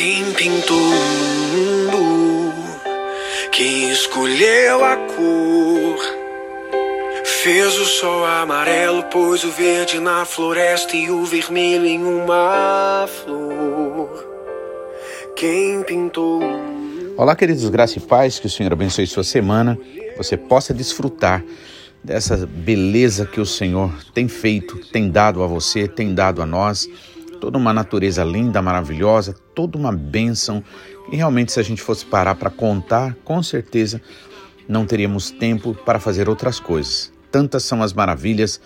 Quem pintou o mundo, quem escolheu a cor, fez o sol amarelo, pôs o verde na floresta e o vermelho em uma flor. Quem pintou. Olá, queridos graça e paz, que o Senhor abençoe sua semana, você possa desfrutar dessa beleza que o Senhor tem feito, tem dado a você, tem dado a nós toda uma natureza linda, maravilhosa, toda uma bênção. E realmente, se a gente fosse parar para contar, com certeza não teríamos tempo para fazer outras coisas. Tantas são as maravilhas,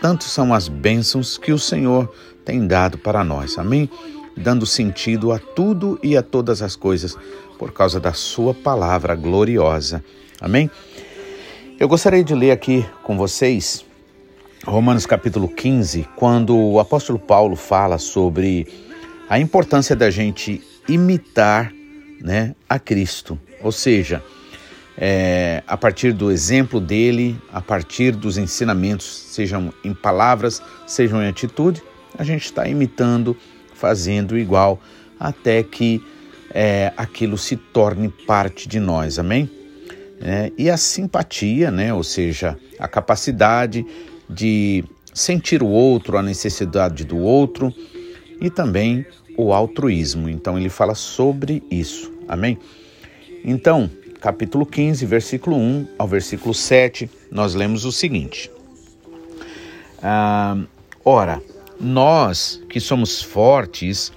tantas são as bênçãos que o Senhor tem dado para nós. Amém? Dando sentido a tudo e a todas as coisas por causa da Sua palavra gloriosa. Amém? Eu gostaria de ler aqui com vocês Romanos capítulo 15, quando o apóstolo Paulo fala sobre a importância da gente imitar né, a Cristo, ou seja, é, a partir do exemplo dele, a partir dos ensinamentos, sejam em palavras, sejam em atitude, a gente está imitando, fazendo igual, até que é, aquilo se torne parte de nós, amém? É, e a simpatia, né, ou seja, a capacidade de sentir o outro, a necessidade do outro e também o altruísmo. Então ele fala sobre isso. Amém? Então, capítulo 15, versículo 1 ao versículo 7, nós lemos o seguinte: ah, Ora, nós que somos fortes,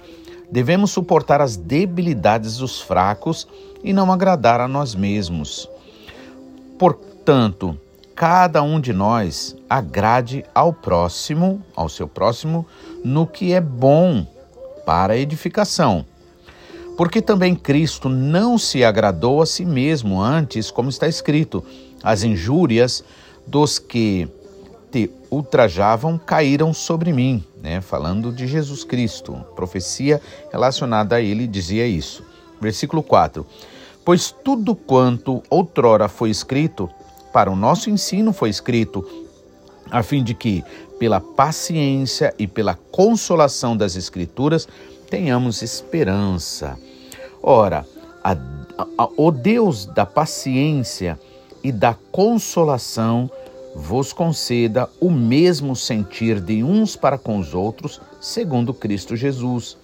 devemos suportar as debilidades dos fracos e não agradar a nós mesmos. Portanto, cada um de nós agrade ao próximo, ao seu próximo, no que é bom para a edificação. Porque também Cristo não se agradou a si mesmo antes, como está escrito: as injúrias dos que te ultrajavam caíram sobre mim, né? Falando de Jesus Cristo. Profecia relacionada a ele dizia isso. Versículo 4: Pois tudo quanto outrora foi escrito para o nosso ensino foi escrito, a fim de que, pela paciência e pela consolação das Escrituras, tenhamos esperança. Ora, a, a, o Deus da paciência e da consolação vos conceda o mesmo sentir de uns para com os outros, segundo Cristo Jesus,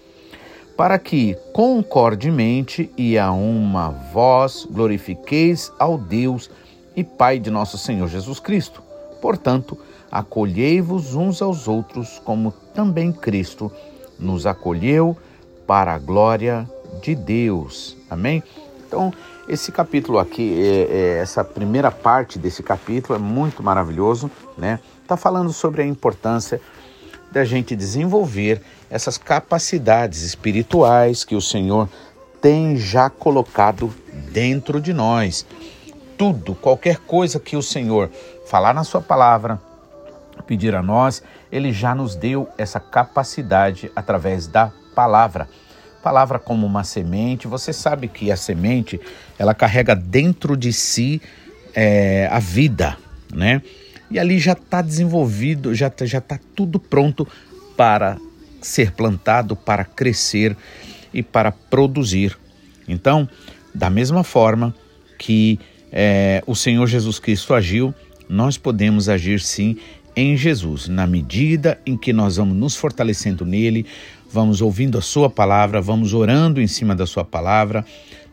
para que concordemente e a uma voz glorifiqueis ao Deus e Pai de nosso Senhor Jesus Cristo. Portanto, acolhei-vos uns aos outros, como também Cristo nos acolheu para a glória de Deus. Amém? Então, esse capítulo aqui, é, é, essa primeira parte desse capítulo é muito maravilhoso, né? Está falando sobre a importância da gente desenvolver essas capacidades espirituais que o Senhor tem já colocado dentro de nós tudo, qualquer coisa que o Senhor falar na Sua palavra, pedir a nós, Ele já nos deu essa capacidade através da palavra. Palavra como uma semente, você sabe que a semente ela carrega dentro de si é, a vida, né? E ali já está desenvolvido, já está já tá tudo pronto para ser plantado, para crescer e para produzir. Então, da mesma forma que é, o Senhor Jesus Cristo agiu, nós podemos agir sim em Jesus, na medida em que nós vamos nos fortalecendo nele, vamos ouvindo a Sua palavra, vamos orando em cima da Sua palavra,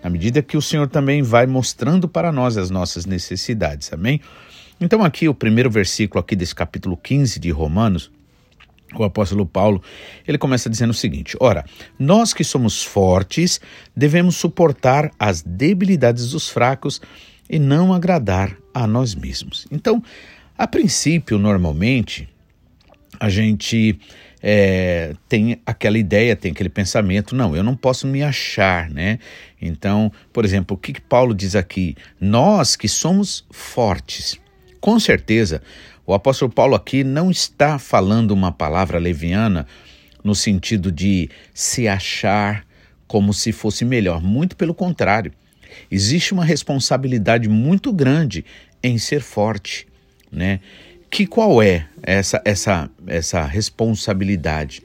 na medida que o Senhor também vai mostrando para nós as nossas necessidades, amém? Então, aqui o primeiro versículo aqui desse capítulo 15 de Romanos, o apóstolo Paulo, ele começa dizendo o seguinte: Ora, nós que somos fortes, devemos suportar as debilidades dos fracos e não agradar a nós mesmos. Então, a princípio, normalmente, a gente é, tem aquela ideia, tem aquele pensamento, não, eu não posso me achar, né? Então, por exemplo, o que, que Paulo diz aqui? Nós que somos fortes. Com certeza, o apóstolo Paulo aqui não está falando uma palavra leviana no sentido de se achar como se fosse melhor. Muito pelo contrário. Existe uma responsabilidade muito grande em ser forte, né? Que qual é essa essa essa responsabilidade?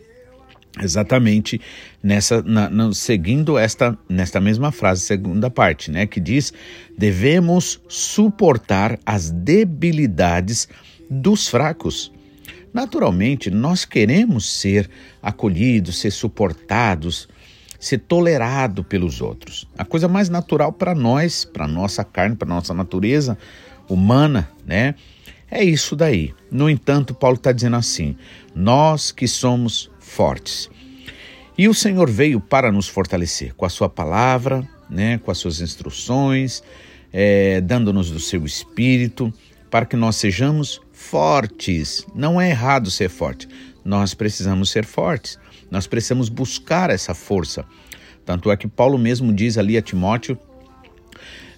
exatamente nessa na, na, seguindo esta nesta mesma frase segunda parte né que diz devemos suportar as debilidades dos fracos naturalmente nós queremos ser acolhidos ser suportados ser tolerado pelos outros a coisa mais natural para nós para nossa carne para nossa natureza humana né é isso daí no entanto Paulo está dizendo assim nós que somos fortes. E o Senhor veio para nos fortalecer com a Sua palavra, né, com as Suas instruções, é, dando-nos do Seu Espírito, para que nós sejamos fortes. Não é errado ser forte, nós precisamos ser fortes, nós precisamos buscar essa força. Tanto é que Paulo mesmo diz ali a Timóteo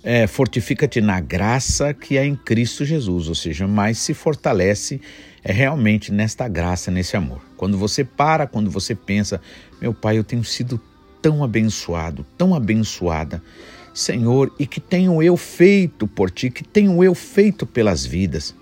é, fortifica-te na graça que é em Cristo Jesus, ou seja, mais se fortalece é realmente nesta graça, nesse amor. Quando você para, quando você pensa, meu Pai, eu tenho sido tão abençoado, tão abençoada, Senhor, e que tenho eu feito por ti, que tenho eu feito pelas vidas.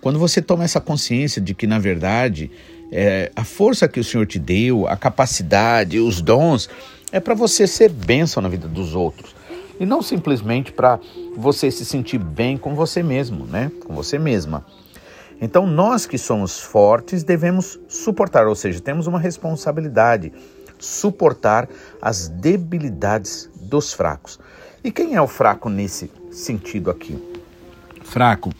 Quando você toma essa consciência de que, na verdade, é, a força que o Senhor te deu, a capacidade, os dons, é para você ser bênção na vida dos outros e não simplesmente para você se sentir bem com você mesmo, né? Com você mesma. Então, nós que somos fortes devemos suportar, ou seja, temos uma responsabilidade, suportar as debilidades dos fracos. E quem é o fraco nesse sentido aqui? Fraco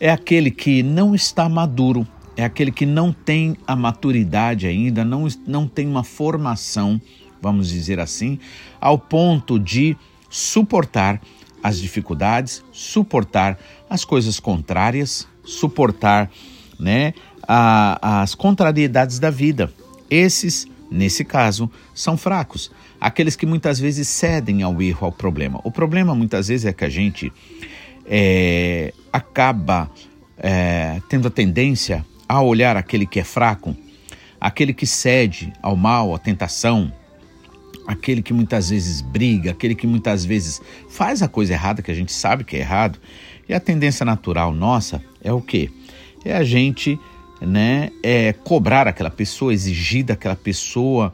é aquele que não está maduro, é aquele que não tem a maturidade ainda, não, não tem uma formação, vamos dizer assim, ao ponto de suportar as dificuldades, suportar as coisas contrárias, suportar né, a, as contrariedades da vida. Esses, nesse caso, são fracos. Aqueles que muitas vezes cedem ao erro, ao problema. O problema muitas vezes é que a gente é, acaba é, tendo a tendência a olhar aquele que é fraco, aquele que cede ao mal, à tentação, aquele que muitas vezes briga, aquele que muitas vezes faz a coisa errada, que a gente sabe que é errado. E a tendência natural nossa é o quê? É a gente né, é cobrar aquela pessoa, exigir daquela pessoa,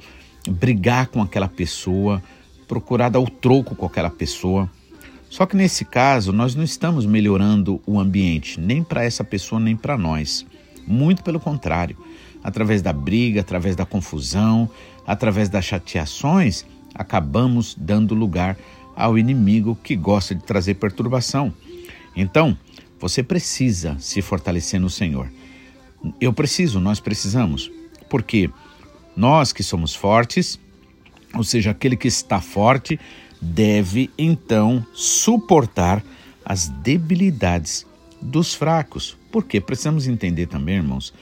brigar com aquela pessoa, procurar dar o troco com aquela pessoa. Só que nesse caso, nós não estamos melhorando o ambiente, nem para essa pessoa, nem para nós. Muito pelo contrário. Através da briga, através da confusão, através das chateações, acabamos dando lugar ao inimigo que gosta de trazer perturbação. Então, você precisa se fortalecer no Senhor. Eu preciso, nós precisamos, porque nós que somos fortes, ou seja, aquele que está forte, deve então suportar as debilidades dos fracos. Porque precisamos entender também, irmãos,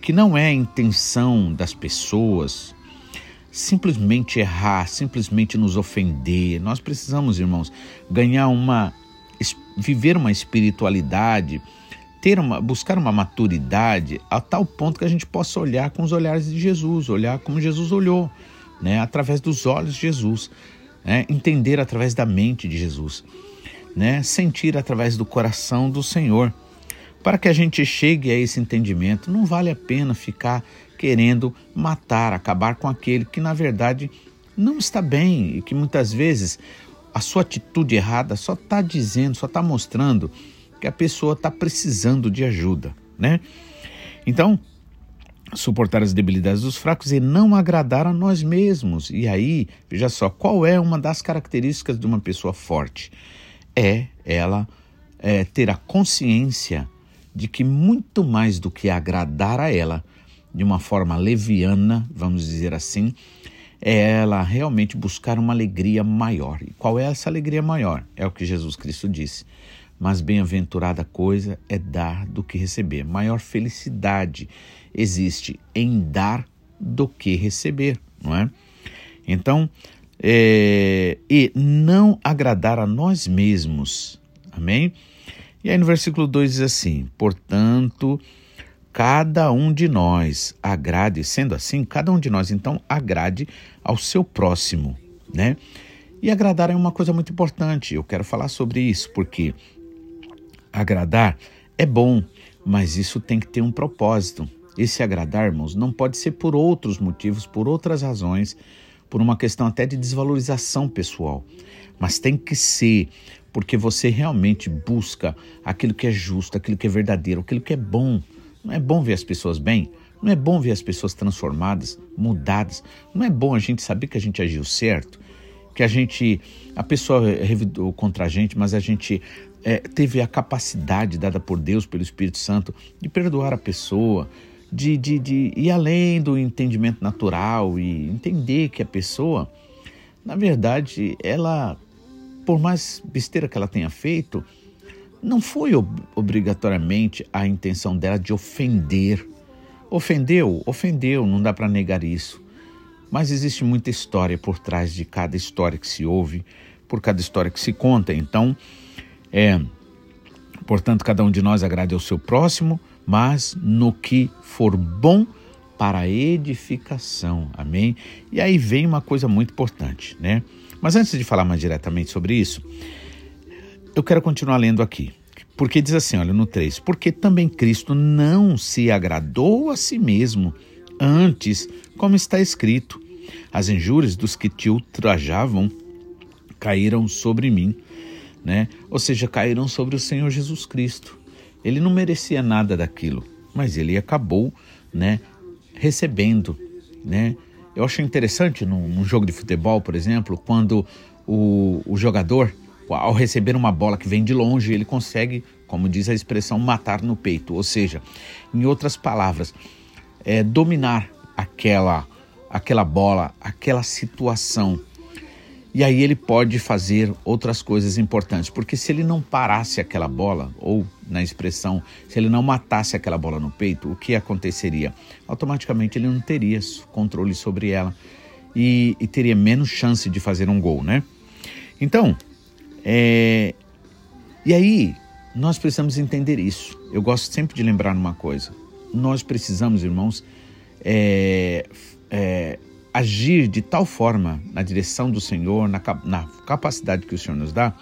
que não é a intenção das pessoas simplesmente errar, simplesmente nos ofender. Nós precisamos, irmãos, ganhar uma viver uma espiritualidade, ter uma buscar uma maturidade a tal ponto que a gente possa olhar com os olhares de Jesus, olhar como Jesus olhou, né, através dos olhos de Jesus, né, entender através da mente de Jesus, né, sentir através do coração do Senhor. Para que a gente chegue a esse entendimento, não vale a pena ficar querendo matar, acabar com aquele que na verdade não está bem e que muitas vezes a sua atitude errada só está dizendo, só está mostrando que a pessoa está precisando de ajuda, né? Então, suportar as debilidades dos fracos e não agradar a nós mesmos. E aí, veja só, qual é uma das características de uma pessoa forte? É ela é, ter a consciência de que muito mais do que agradar a ela, de uma forma leviana, vamos dizer assim, é ela realmente buscar uma alegria maior. E qual é essa alegria maior? É o que Jesus Cristo disse. Mas bem-aventurada coisa é dar do que receber. Maior felicidade existe em dar do que receber, não é? Então, é, e não agradar a nós mesmos. Amém? E aí no versículo 2 diz assim: Portanto, cada um de nós agrade, sendo assim, cada um de nós então agrade ao seu próximo, né? E agradar é uma coisa muito importante. Eu quero falar sobre isso porque agradar é bom, mas isso tem que ter um propósito. esse agradar, irmãos, não pode ser por outros motivos, por outras razões, por uma questão até de desvalorização pessoal, mas tem que ser porque você realmente busca aquilo que é justo, aquilo que é verdadeiro, aquilo que é bom. Não é bom ver as pessoas bem? Não é bom ver as pessoas transformadas, mudadas? Não é bom a gente saber que a gente agiu certo? Que a gente, a pessoa revidou contra a gente, mas a gente é, teve a capacidade dada por Deus, pelo Espírito Santo, de perdoar a pessoa, de, de, de ir além do entendimento natural e entender que a pessoa, na verdade, ela, por mais besteira que ela tenha feito, não foi ob obrigatoriamente a intenção dela de ofender. Ofendeu? Ofendeu, não dá para negar isso. Mas existe muita história por trás de cada história que se ouve, por cada história que se conta. Então, é, portanto, cada um de nós agrade ao seu próximo, mas no que for bom para edificação. Amém? E aí vem uma coisa muito importante, né? Mas antes de falar mais diretamente sobre isso, eu quero continuar lendo aqui. Porque diz assim, olha, no 3: Porque também Cristo não se agradou a si mesmo, antes, como está escrito: As injúrias dos que te ultrajavam caíram sobre mim né? Ou seja, caíram sobre o Senhor Jesus Cristo. Ele não merecia nada daquilo, mas ele acabou, né, recebendo, né? Eu acho interessante num, num jogo de futebol, por exemplo, quando o, o jogador, ao receber uma bola que vem de longe, ele consegue, como diz a expressão, matar no peito. Ou seja, em outras palavras, é, dominar aquela, aquela bola, aquela situação e aí ele pode fazer outras coisas importantes, porque se ele não parasse aquela bola, ou na expressão, se ele não matasse aquela bola no peito, o que aconteceria? Automaticamente ele não teria controle sobre ela e, e teria menos chance de fazer um gol, né? Então, é... e aí nós precisamos entender isso. Eu gosto sempre de lembrar uma coisa: nós precisamos, irmãos, é, é, agir de tal forma na direção do Senhor, na, na capacidade que o Senhor nos dá,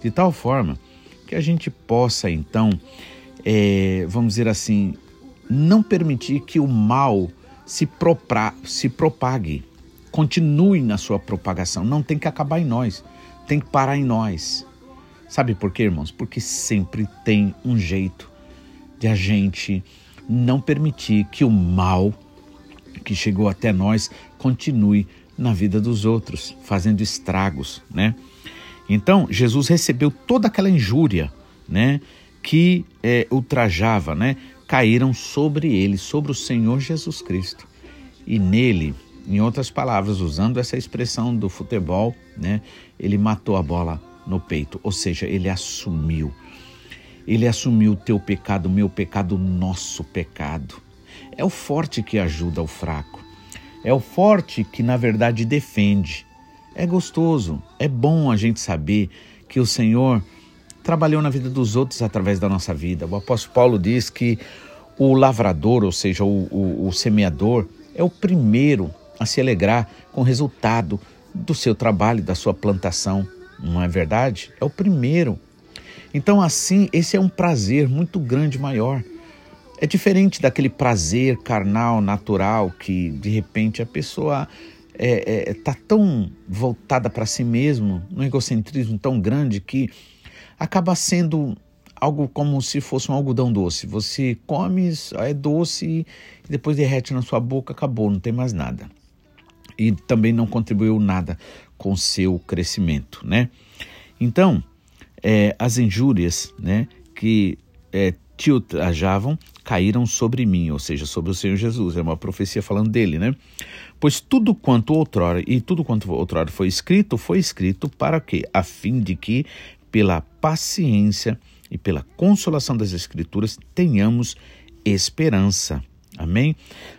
de tal forma que a gente possa então, é, vamos dizer assim, não permitir que o mal se, propra, se propague, continue na sua propagação. Não tem que acabar em nós, tem que parar em nós. Sabe por quê, irmãos? Porque sempre tem um jeito de a gente não permitir que o mal que chegou até nós continue na vida dos outros, fazendo estragos, né? Então, Jesus recebeu toda aquela injúria, né, que é, ultrajava, né, caíram sobre ele, sobre o Senhor Jesus Cristo. E nele, em outras palavras, usando essa expressão do futebol, né, ele matou a bola no peito, ou seja, ele assumiu. Ele assumiu o teu pecado, o meu pecado, o nosso pecado. É o forte que ajuda o fraco. É o forte que, na verdade, defende. É gostoso, é bom a gente saber que o Senhor trabalhou na vida dos outros através da nossa vida. O apóstolo Paulo diz que o lavrador, ou seja, o, o, o semeador, é o primeiro a se alegrar com o resultado do seu trabalho, da sua plantação. Não é verdade? É o primeiro. Então, assim, esse é um prazer muito grande, maior. É diferente daquele prazer carnal, natural, que de repente a pessoa está é, é, tá tão voltada para si mesmo, num egocentrismo tão grande que acaba sendo algo como se fosse um algodão doce. Você come, é doce e depois derrete na sua boca, acabou, não tem mais nada. E também não contribuiu nada com seu crescimento, né? Então, é, as injúrias, né, que é, te ultrajavam, caíram sobre mim, ou seja, sobre o Senhor Jesus. É uma profecia falando dele, né? Pois tudo quanto outrora, e tudo quanto outrora foi escrito, foi escrito para quê? A fim de que, pela paciência e pela consolação das Escrituras, tenhamos esperança. Amém?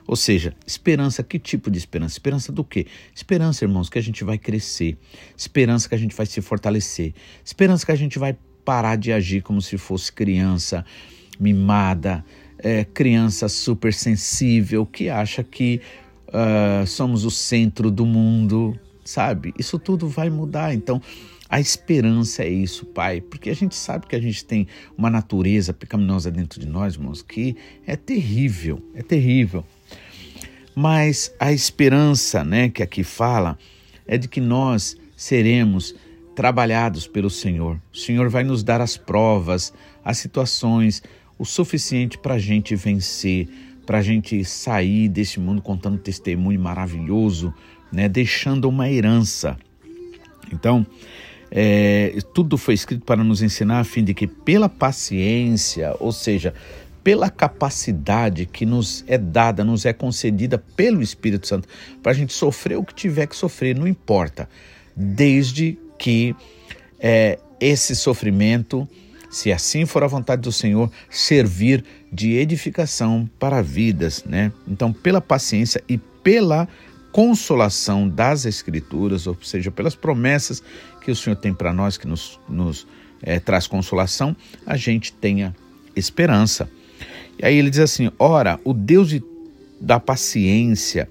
Ou seja, esperança, que tipo de esperança? Esperança do quê? Esperança, irmãos, que a gente vai crescer. Esperança que a gente vai se fortalecer. Esperança que a gente vai parar de agir como se fosse criança mimada, é, criança super sensível que acha que uh, somos o centro do mundo, sabe? Isso tudo vai mudar. Então, A esperança é isso, Pai, porque a gente sabe que a gente tem uma natureza pecaminosa dentro de nós, irmãos, que é terrível, é terrível. Mas a esperança, né, que aqui fala, é de que nós seremos trabalhados pelo Senhor. O Senhor vai nos dar as provas, as situações, o suficiente para a gente vencer, para a gente sair desse mundo contando testemunho maravilhoso, né, deixando uma herança. Então, é, tudo foi escrito para nos ensinar a fim de que, pela paciência, ou seja, pela capacidade que nos é dada, nos é concedida pelo Espírito Santo, para a gente sofrer o que tiver que sofrer, não importa, desde que é, esse sofrimento, se assim for a vontade do Senhor, servir de edificação para vidas, né? Então, pela paciência e pela consolação das Escrituras, ou seja, pelas promessas que o Senhor tem para nós, que nos, nos é, traz consolação, a gente tenha esperança. E aí ele diz assim: ora, o Deus de, da paciência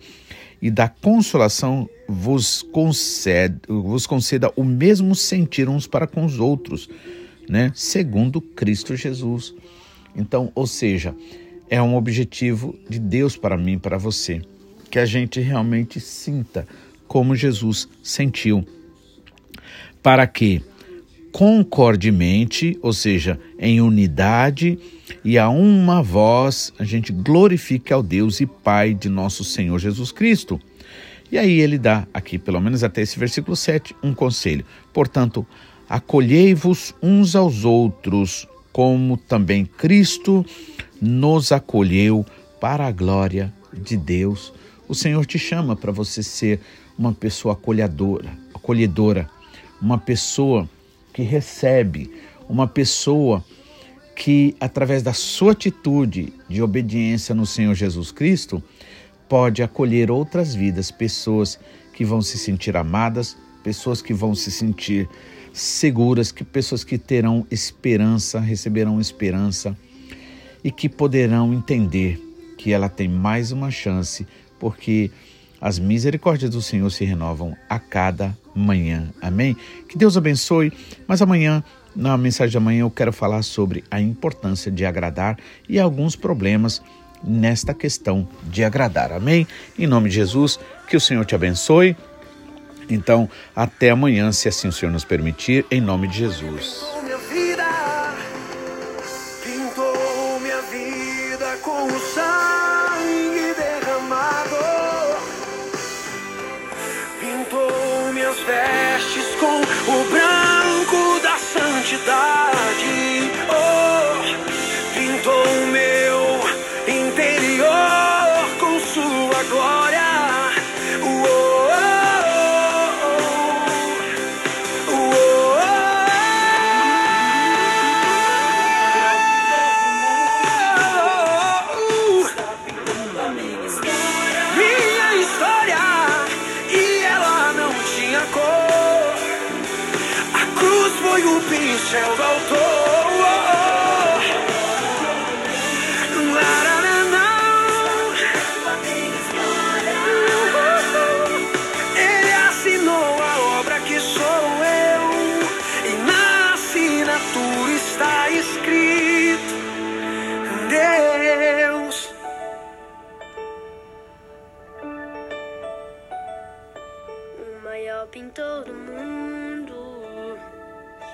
e da consolação vos, concede, vos conceda o mesmo sentir uns para com os outros, né? segundo Cristo Jesus. Então, ou seja, é um objetivo de Deus para mim, para você, que a gente realmente sinta como Jesus sentiu, para que concordemente, ou seja, em unidade e a uma voz, a gente glorifique ao Deus e Pai de nosso Senhor Jesus Cristo. E aí ele dá aqui, pelo menos até esse versículo 7, um conselho. Portanto, acolhei-vos uns aos outros, como também Cristo nos acolheu para a glória de Deus. O Senhor te chama para você ser uma pessoa acolhedora, acolhedora, uma pessoa que recebe, uma pessoa que através da sua atitude de obediência no Senhor Jesus Cristo, pode acolher outras vidas, pessoas que vão se sentir amadas, pessoas que vão se sentir seguras, que pessoas que terão esperança, receberão esperança e que poderão entender que ela tem mais uma chance, porque as misericórdias do Senhor se renovam a cada manhã. Amém? Que Deus abençoe. Mas amanhã, na mensagem de amanhã, eu quero falar sobre a importância de agradar e alguns problemas nesta questão de agradar. Amém? Em nome de Jesus, que o Senhor te abençoe. Então, até amanhã, se assim o Senhor nos permitir, em nome de Jesus. Pincel autor. Ele assinou a obra que sou eu e na assinatura está escrito Deus. O maior pintor do mundo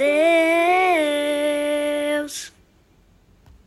day.